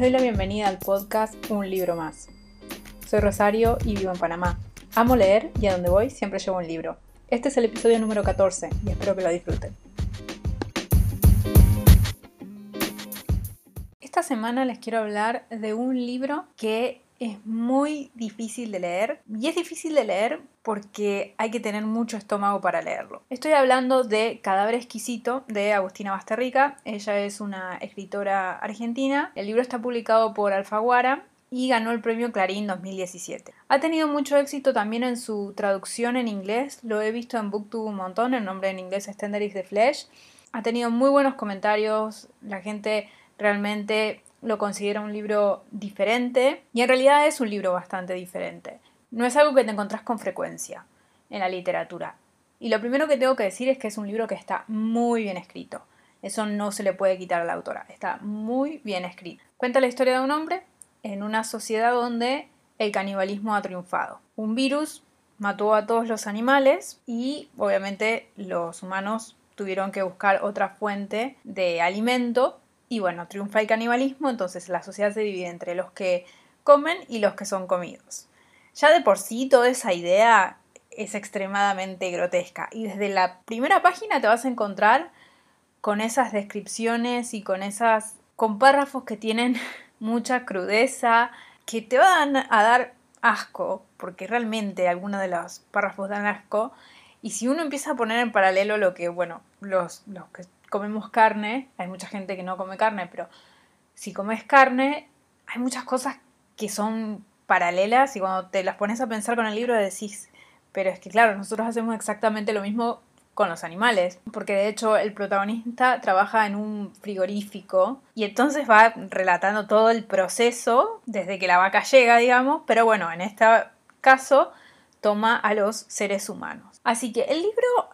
Les doy la bienvenida al podcast Un libro más. Soy Rosario y vivo en Panamá. Amo leer y a donde voy siempre llevo un libro. Este es el episodio número 14 y espero que lo disfruten. Esta semana les quiero hablar de un libro que es muy difícil de leer y es difícil de leer porque hay que tener mucho estómago para leerlo. Estoy hablando de Cadáver exquisito de Agustina Basterrica. Ella es una escritora argentina. El libro está publicado por Alfaguara y ganó el premio Clarín 2017. Ha tenido mucho éxito también en su traducción en inglés. Lo he visto en Booktube un montón. El nombre en inglés es Tenderix de Flesh. Ha tenido muy buenos comentarios. La gente realmente lo considera un libro diferente y en realidad es un libro bastante diferente. No es algo que te encontrás con frecuencia en la literatura. Y lo primero que tengo que decir es que es un libro que está muy bien escrito. Eso no se le puede quitar a la autora. Está muy bien escrito. Cuenta la historia de un hombre en una sociedad donde el canibalismo ha triunfado. Un virus mató a todos los animales y obviamente los humanos tuvieron que buscar otra fuente de alimento y bueno, triunfa el canibalismo, entonces la sociedad se divide entre los que comen y los que son comidos. Ya de por sí toda esa idea es extremadamente grotesca. Y desde la primera página te vas a encontrar con esas descripciones y con esas con párrafos que tienen mucha crudeza, que te van a dar asco, porque realmente algunos de los párrafos dan asco, y si uno empieza a poner en paralelo lo que, bueno, los, los que comemos carne, hay mucha gente que no come carne, pero si comes carne, hay muchas cosas que son paralelas y cuando te las pones a pensar con el libro decís, pero es que claro, nosotros hacemos exactamente lo mismo con los animales, porque de hecho el protagonista trabaja en un frigorífico y entonces va relatando todo el proceso desde que la vaca llega, digamos, pero bueno, en este caso toma a los seres humanos. Así que el libro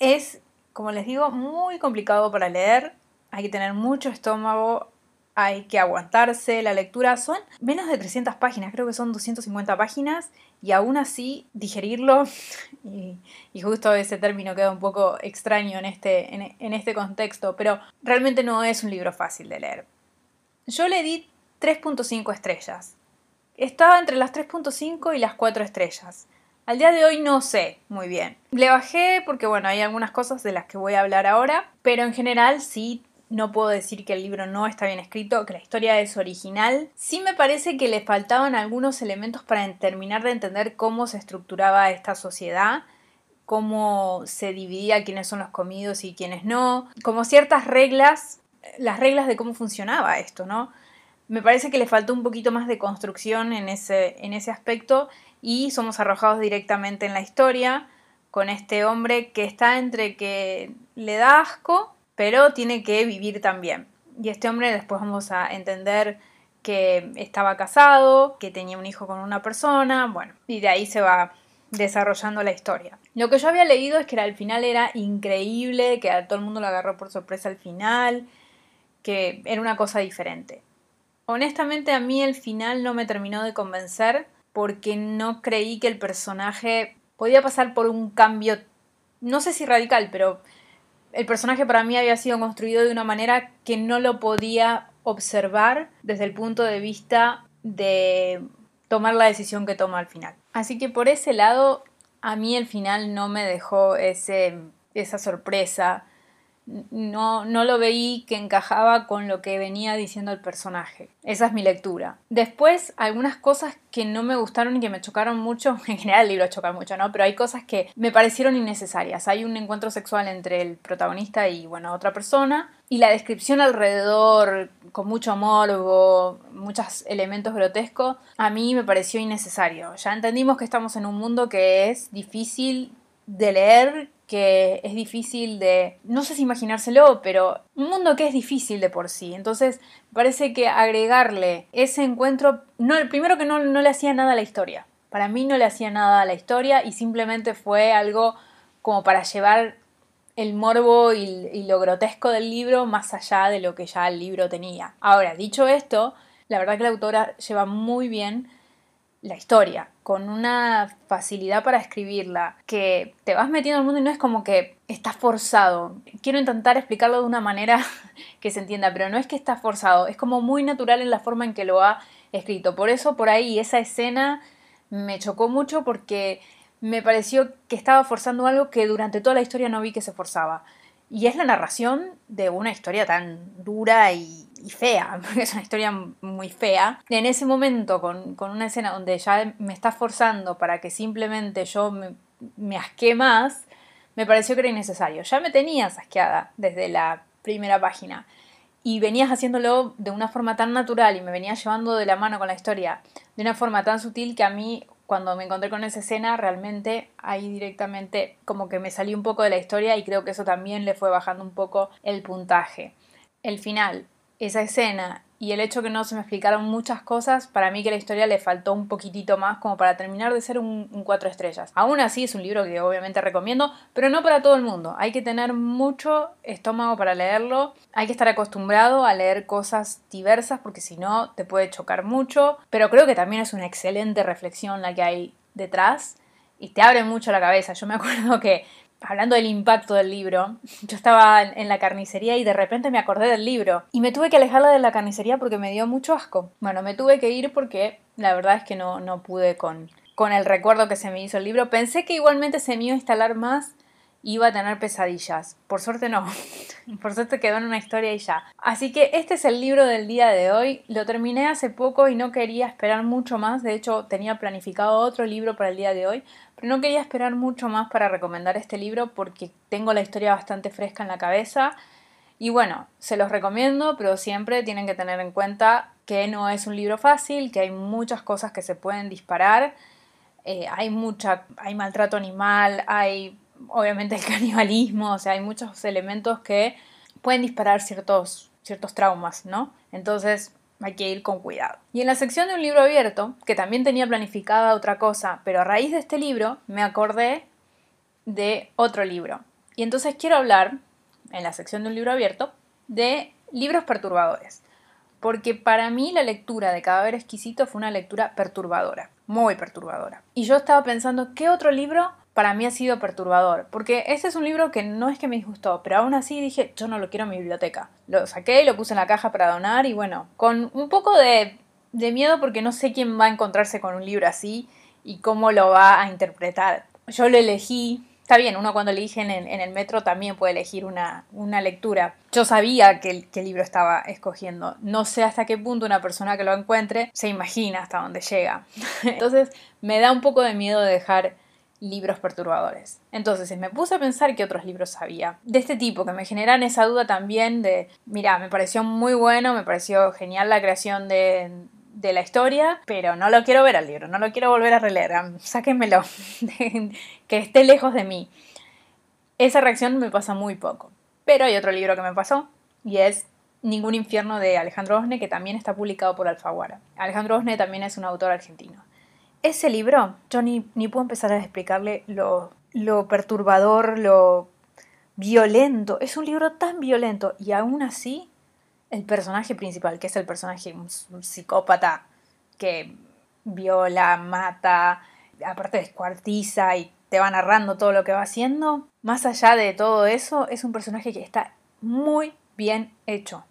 es como les digo, muy complicado para leer. Hay que tener mucho estómago, hay que aguantarse la lectura. Son menos de 300 páginas, creo que son 250 páginas, y aún así digerirlo, y, justo ese término queda un poco extraño en este, en este contexto, pero realmente no es un libro fácil de leer. Yo le di 3.5 estrellas. Estaba entre las 3.5 y las 4 estrellas. Al día de hoy no sé muy bien. Le bajé porque bueno, hay algunas cosas de las que voy a hablar ahora, pero en general sí no puedo decir que el libro no está bien escrito, que la historia es original. Sí me parece que le faltaban algunos elementos para terminar de entender cómo se estructuraba esta sociedad, cómo se dividía quiénes son los comidos y quiénes no, como ciertas reglas, las reglas de cómo funcionaba esto, ¿no? Me parece que le faltó un poquito más de construcción en ese, en ese aspecto y somos arrojados directamente en la historia con este hombre que está entre que le da asco, pero tiene que vivir también. Y este hombre después vamos a entender que estaba casado, que tenía un hijo con una persona, bueno, y de ahí se va desarrollando la historia. Lo que yo había leído es que al final era increíble, que a todo el mundo lo agarró por sorpresa al final, que era una cosa diferente. Honestamente a mí el final no me terminó de convencer porque no creí que el personaje podía pasar por un cambio, no sé si radical, pero el personaje para mí había sido construido de una manera que no lo podía observar desde el punto de vista de tomar la decisión que toma al final. Así que por ese lado, a mí el final no me dejó ese, esa sorpresa no, no lo veí que encajaba con lo que venía diciendo el personaje. Esa es mi lectura. Después, algunas cosas que no me gustaron y que me chocaron mucho, en general el libro choca mucho, ¿no? Pero hay cosas que me parecieron innecesarias. Hay un encuentro sexual entre el protagonista y, bueno, otra persona. Y la descripción alrededor, con mucho morbo, muchos elementos grotescos, a mí me pareció innecesario. Ya entendimos que estamos en un mundo que es difícil de leer, que es difícil de, no sé si imaginárselo, pero un mundo que es difícil de por sí. Entonces, parece que agregarle ese encuentro, no, primero que no, no le hacía nada a la historia. Para mí no le hacía nada a la historia y simplemente fue algo como para llevar el morbo y, lo grotesco del libro más allá de lo que ya el libro tenía. Ahora, dicho esto, la verdad que la autora lleva muy bien la historia, con una facilidad para escribirla, que te vas metiendo al mundo y no es como que está forzado. Quiero intentar explicarlo de una manera que se entienda, pero no es que está forzado, es como muy natural en la forma en que lo ha escrito. Por eso por ahí esa escena me chocó mucho porque me pareció que estaba forzando algo que durante toda la historia no vi que se forzaba. Y es la narración de una historia tan dura y, fea, porque es una historia muy fea. En ese momento, con, una escena donde ya me está forzando para que simplemente yo me, me asqué más, me pareció que era innecesario. Ya me tenías asqueada desde la primera página y venías haciéndolo de una forma tan natural y me venías llevando de la mano con la historia de una forma tan sutil que a mí cuando me encontré con esa escena, realmente ahí directamente como que me salí un poco de la historia y creo que eso también le fue bajando un poco el puntaje. El final, esa escena y el hecho que no se me explicaron muchas cosas, para mí que la historia le faltó un poquitito más como para terminar de ser un, cuatro estrellas. Aún así es un libro que obviamente recomiendo, pero no para todo el mundo. Hay que tener mucho estómago para leerlo, hay que estar acostumbrado a leer cosas diversas porque si no te puede chocar mucho, pero creo que también es una excelente reflexión la que hay detrás y te abre mucho la cabeza. Yo me acuerdo que hablando del impacto del libro, yo estaba en la carnicería y de repente me acordé del libro y me tuve que alejarla de la carnicería porque me dio mucho asco. Bueno, me tuve que ir porque la verdad es que no, no pude con, con el recuerdo que se me hizo el libro. Pensé que igualmente se me iba a instalar más iba a tener pesadillas. Por suerte no. Por suerte quedó en una historia y ya. Así que este es el libro del día de hoy. Lo terminé hace poco y no quería esperar mucho más. De hecho, tenía planificado otro libro para el día de hoy. Pero no quería esperar mucho más para recomendar este libro porque tengo la historia bastante fresca en la cabeza. Y bueno, se los recomiendo, pero siempre tienen que tener en cuenta que no es un libro fácil, que hay muchas cosas que se pueden disparar. Eh, hay mucha, hay maltrato animal, hay obviamente el canibalismo, o sea, hay muchos elementos que pueden disparar ciertos, ciertos traumas, ¿no? Entonces hay que ir con cuidado. Y en la sección de un libro abierto, que también tenía planificada otra cosa, pero a raíz de este libro me acordé de otro libro. Y entonces quiero hablar, en la sección de un libro abierto, de libros perturbadores. Porque para mí la lectura de Cadáver Exquisito fue una lectura perturbadora, muy perturbadora. Y yo estaba pensando, ¿qué otro libro para mí ha sido perturbador, porque este es un libro que no es que me disgustó, pero aún así dije, yo no lo quiero en mi biblioteca. Lo saqué lo puse en la caja para donar y bueno, con un poco de, miedo porque no sé quién va a encontrarse con un libro así y cómo lo va a interpretar. Yo lo elegí, está bien, uno cuando elige en, el metro también puede elegir una, lectura. Yo sabía que el, libro estaba escogiendo. No sé hasta qué punto una persona que lo encuentre se imagina hasta dónde llega. Entonces me da un poco de miedo de dejar libros perturbadores. Entonces me puse a pensar qué otros libros había de este tipo que me generan esa duda también de, mira, me pareció muy bueno, me pareció genial la creación de, de la historia, pero no lo quiero ver al libro, no lo quiero volver a releer, sáquenmelo, que esté lejos de mí. Esa reacción me pasa muy poco. Pero hay otro libro que me pasó y es Ningún infierno de Alejandro Osne, que también está publicado por Alfaguara. Alejandro Osne también es un autor argentino. Ese libro, yo ni, puedo empezar a explicarle lo, lo perturbador, lo violento. Es un libro tan violento y aún así el personaje principal, que es el personaje, un, psicópata que viola, mata, aparte descuartiza y te va narrando todo lo que va haciendo, más allá de todo eso, es un personaje que está muy bien hecho.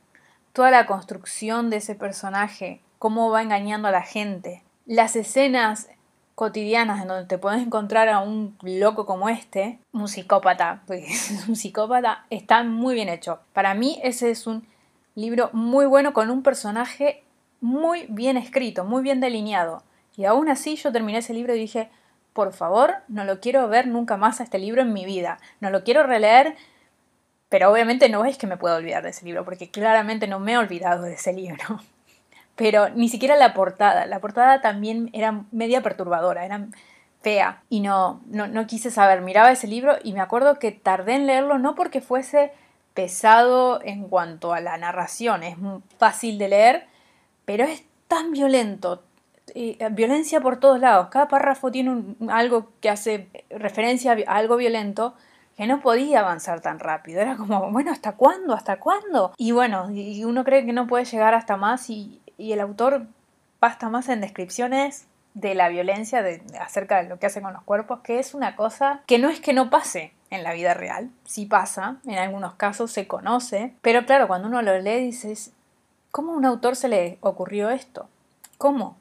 Toda la construcción de ese personaje, cómo va engañando a la gente, las escenas cotidianas en donde te puedes encontrar a un loco como este, un psicópata, un psicópata, está muy bien hecho. Para mí ese es un libro muy bueno con un personaje muy bien escrito, muy bien delineado. Y aún así yo terminé ese libro y dije, por favor, no lo quiero ver nunca más a este libro en mi vida, no lo quiero releer, pero obviamente no es que me pueda olvidar de ese libro, porque claramente no me he olvidado de ese libro pero ni siquiera la portada. La portada también era media perturbadora, era fea y no, no, no quise saber. Miraba ese libro y me acuerdo que tardé en leerlo no porque fuese pesado en cuanto a la narración, es fácil de leer, pero es tan violento, eh, violencia por todos lados, cada párrafo tiene algo que hace referencia a algo violento que no podía avanzar tan rápido, era como, bueno, ¿hasta cuándo? ¿Hasta cuándo? Y bueno, y uno cree que no puede llegar hasta más y y el autor basta más en descripciones de la violencia, de, acerca de lo que hace con los cuerpos, que es una cosa que no es que no pase en la vida real, sí pasa, en algunos casos se conoce, pero claro, cuando uno lo lee dices, ¿cómo a un autor se le ocurrió esto? ¿Cómo?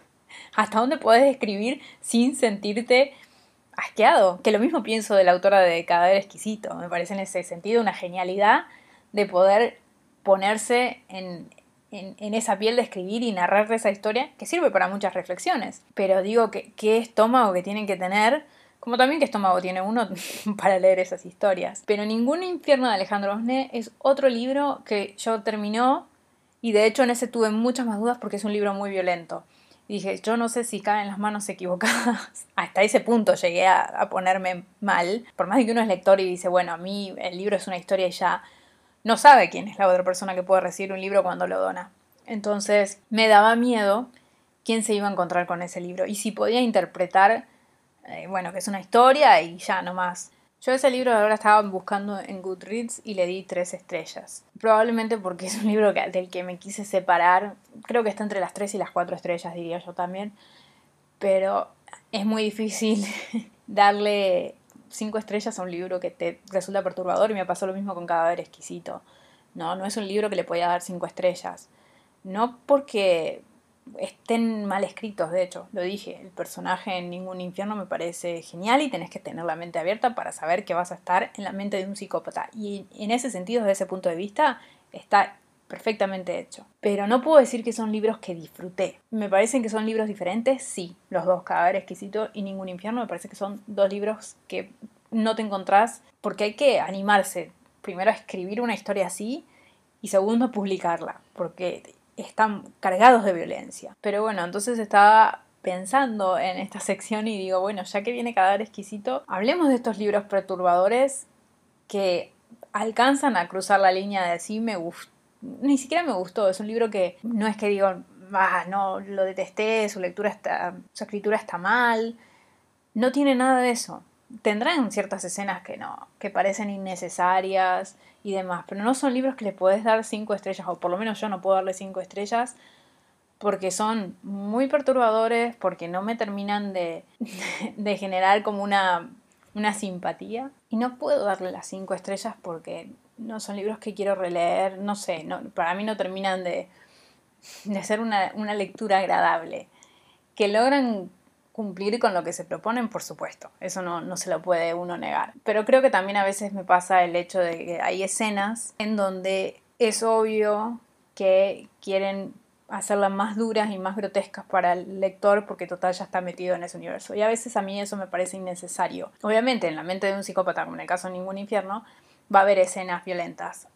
¿Hasta dónde puedes escribir sin sentirte asqueado? Que lo mismo pienso de la autora de Cadáver Exquisito, me parece en ese sentido una genialidad de poder ponerse en, en, esa piel de escribir y narrar esa historia que sirve para muchas reflexiones. Pero digo que qué estómago que tienen que tener, como también qué estómago tiene uno para leer esas historias. Pero Ningún infierno de Alejandro Osné es otro libro que yo terminó y de hecho en ese tuve muchas más dudas porque es un libro muy violento. Dije, yo no sé si cae en las manos equivocadas. Hasta ese punto llegué a, a, ponerme mal. Por más de que uno es lector y dice, bueno, a mí el libro es una historia y ya no sabe quién es la otra persona que puede recibir un libro cuando lo dona. Entonces me daba miedo quién se iba a encontrar con ese libro y si podía interpretar, eh, bueno, que es una historia y ya no más. Yo ese libro ahora estaba buscando en Goodreads y le di tres estrellas. Probablemente porque es un libro del que me quise separar. Creo que está entre las tres y las cuatro estrellas, diría yo también. Pero es muy difícil darle cinco estrellas a un libro que te resulta perturbador y me pasó lo mismo con Cadáver Exquisito. No, no es un libro que le podía dar cinco estrellas. No porque estén mal escritos, de hecho, lo dije, el personaje en ningún infierno me parece genial y tenés que tener la mente abierta para saber que vas a estar en la mente de un psicópata. Y en ese sentido, desde ese punto de vista, está perfectamente hecho. Pero no puedo decir que son libros que disfruté. ¿Me parecen que son libros diferentes? Sí, los dos, Cadáver Exquisito y Ningún Infierno, me parece que son dos libros que no te encontrás porque hay que animarse. Primero a escribir una historia así y segundo a publicarla, porque están cargados de violencia. Pero bueno, entonces estaba pensando en esta sección y digo, bueno, ya que viene Cadáver Exquisito, hablemos de estos libros perturbadores que alcanzan a cruzar la línea de sí me gusta ni siquiera me gustó. Es un libro que no es que digo, ah, no, lo detesté, su lectura está, su escritura está mal. No tiene nada de eso. Tendrán ciertas escenas que no, que parecen innecesarias y demás, pero no son libros que le podés dar cinco estrellas, o por lo menos yo no puedo darle cinco estrellas, porque son muy perturbadores, porque no me terminan de, de generar como una, una simpatía. Y no puedo darle las cinco estrellas porque no son libros que quiero releer, no sé, no, para mí no terminan de, de ser una, lectura agradable. Que logran cumplir con lo que se proponen, por supuesto, eso no, no, se lo puede uno negar. Pero creo que también a veces me pasa el hecho de que hay escenas en donde es obvio que quieren hacerlas más duras y más grotescas para el lector porque total ya está metido en ese universo. Y a veces a mí eso me parece innecesario. Obviamente en la mente de un psicópata, como en el caso de Ningún Infierno, va a haber escenas violentas.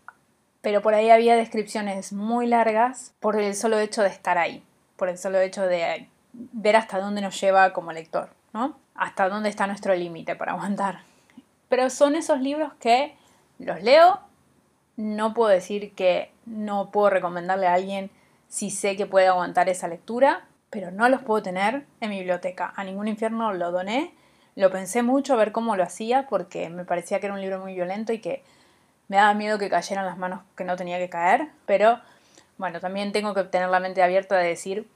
Pero por ahí había descripciones muy largas por el solo hecho de estar ahí, por el solo hecho de ver hasta dónde nos lleva como lector, ¿no? Hasta dónde está nuestro límite para aguantar. Pero son esos libros que los leo, no puedo decir que no puedo recomendarle a alguien si sé que puede aguantar esa lectura, pero no los puedo tener en mi biblioteca. A ningún infierno lo doné lo pensé mucho a ver cómo lo hacía porque me parecía que era un libro muy violento y que me daba miedo que cayeran las manos que no tenía que caer, pero bueno, también tengo que tener la mente abierta de decir,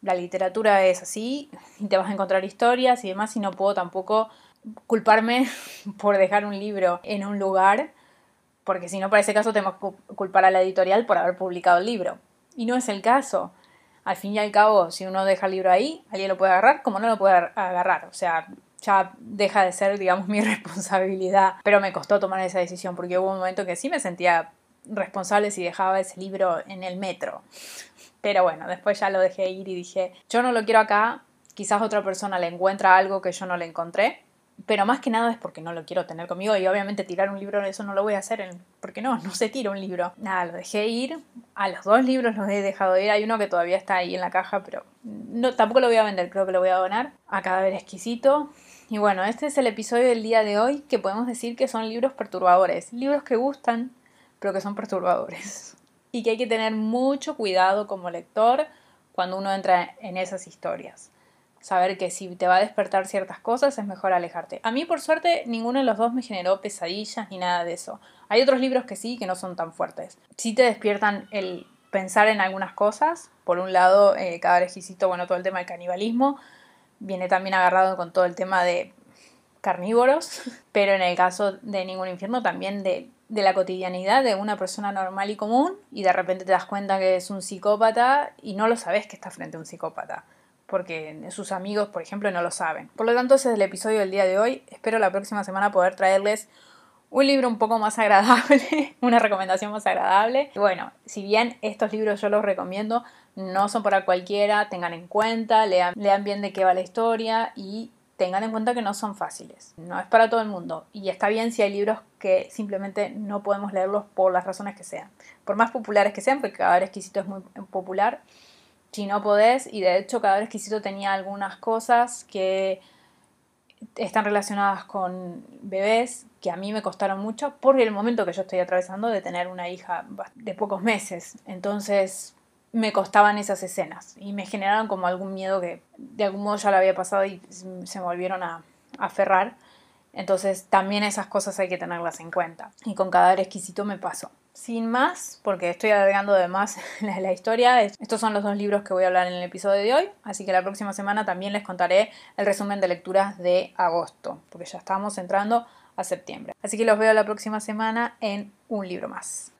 la literatura es así y te vas a encontrar historias y demás y no puedo tampoco culparme por dejar un libro en un lugar, porque si no, para ese caso tenemos que culpar a la editorial por haber publicado el libro. Y no es el caso. Al fin y al cabo, si uno deja el libro ahí, alguien lo puede agarrar como no lo puede agarrar. O sea, ya deja de ser, digamos, mi responsabilidad. Pero me costó tomar esa decisión porque hubo un momento que sí me sentía responsable si dejaba ese libro en el metro. Pero bueno, después ya lo dejé ir y dije, yo no lo quiero acá, quizás otra persona le encuentra algo que yo no le encontré, pero más que nada es porque no lo quiero tener conmigo y obviamente tirar un libro, eso no lo voy a hacer, porque no, no se tira un libro. Nada, lo dejé ir, a los dos libros los he dejado ir, hay uno que todavía está ahí en la caja, pero no, tampoco lo voy a vender, creo que lo voy a donar a Cadáver Exquisito. Y bueno, este es el episodio del día de hoy que podemos decir que son libros perturbadores, libros que gustan, pero que son perturbadores. Y que hay que tener mucho cuidado como lector cuando uno entra en esas historias. Saber que si te va a despertar ciertas cosas es mejor alejarte. A mí por suerte ninguno de los dos me generó pesadillas ni nada de eso. Hay otros libros que sí, que no son tan fuertes. Sí te despiertan el pensar en algunas cosas. Por un lado, eh, cada exquisito, bueno, todo el tema del canibalismo viene también agarrado con todo el tema de carnívoros, pero en el caso de Ningún Infierno también de, de la cotidianidad de una persona normal y común y de repente te das cuenta que es un psicópata y no lo sabes que está frente a un psicópata porque sus amigos, por ejemplo, no lo saben. Por lo tanto, ese es el episodio del día de hoy. Espero la próxima semana poder traerles un libro un poco más agradable, una recomendación más agradable. Bueno, si bien estos libros yo los recomiendo, no son para cualquiera, tengan en cuenta, lean, lean bien de qué va la historia y tengan en cuenta que no son fáciles. No es para todo el mundo. Y está bien si hay libros que simplemente no podemos leerlos por las razones que sean. Por más populares que sean, porque cada exquisito es muy popular. Si no podés, y de hecho cada exquisito tenía algunas cosas que están relacionadas con bebés que a mí me costaron mucho por el momento que yo estoy atravesando de tener una hija de pocos meses. Entonces me costaban esas escenas y me generaron como algún miedo que de algún modo ya lo había pasado y se volvieron a, aferrar. Entonces también esas cosas hay que tenerlas en cuenta. Y con cada exquisito me pasó. Sin más, porque estoy agregando de más la, la historia, estos son los dos libros que voy a hablar en el episodio de hoy, así que la próxima semana también les contaré el resumen de lecturas de agosto, porque ya estamos entrando a septiembre. Así que los veo la próxima semana en un libro más.